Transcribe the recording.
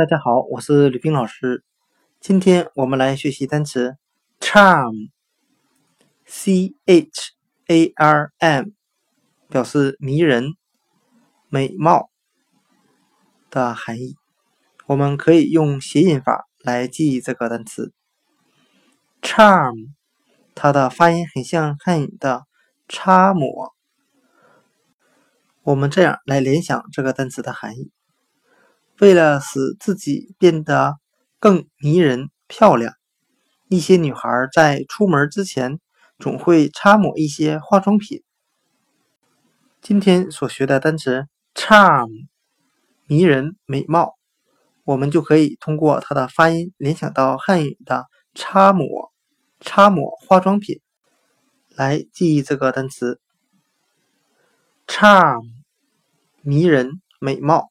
大家好，我是吕冰老师。今天我们来学习单词 charm，c h a r m，表示迷人、美貌的含义。我们可以用谐音法来记忆这个单词 charm，它的发音很像汉语的擦抹。我们这样来联想这个单词的含义。为了使自己变得更迷人漂亮，一些女孩在出门之前总会擦抹一些化妆品。今天所学的单词 charm，迷人美貌，我们就可以通过它的发音联想到汉语的擦抹、擦抹化妆品，来记忆这个单词 charm，迷人美貌。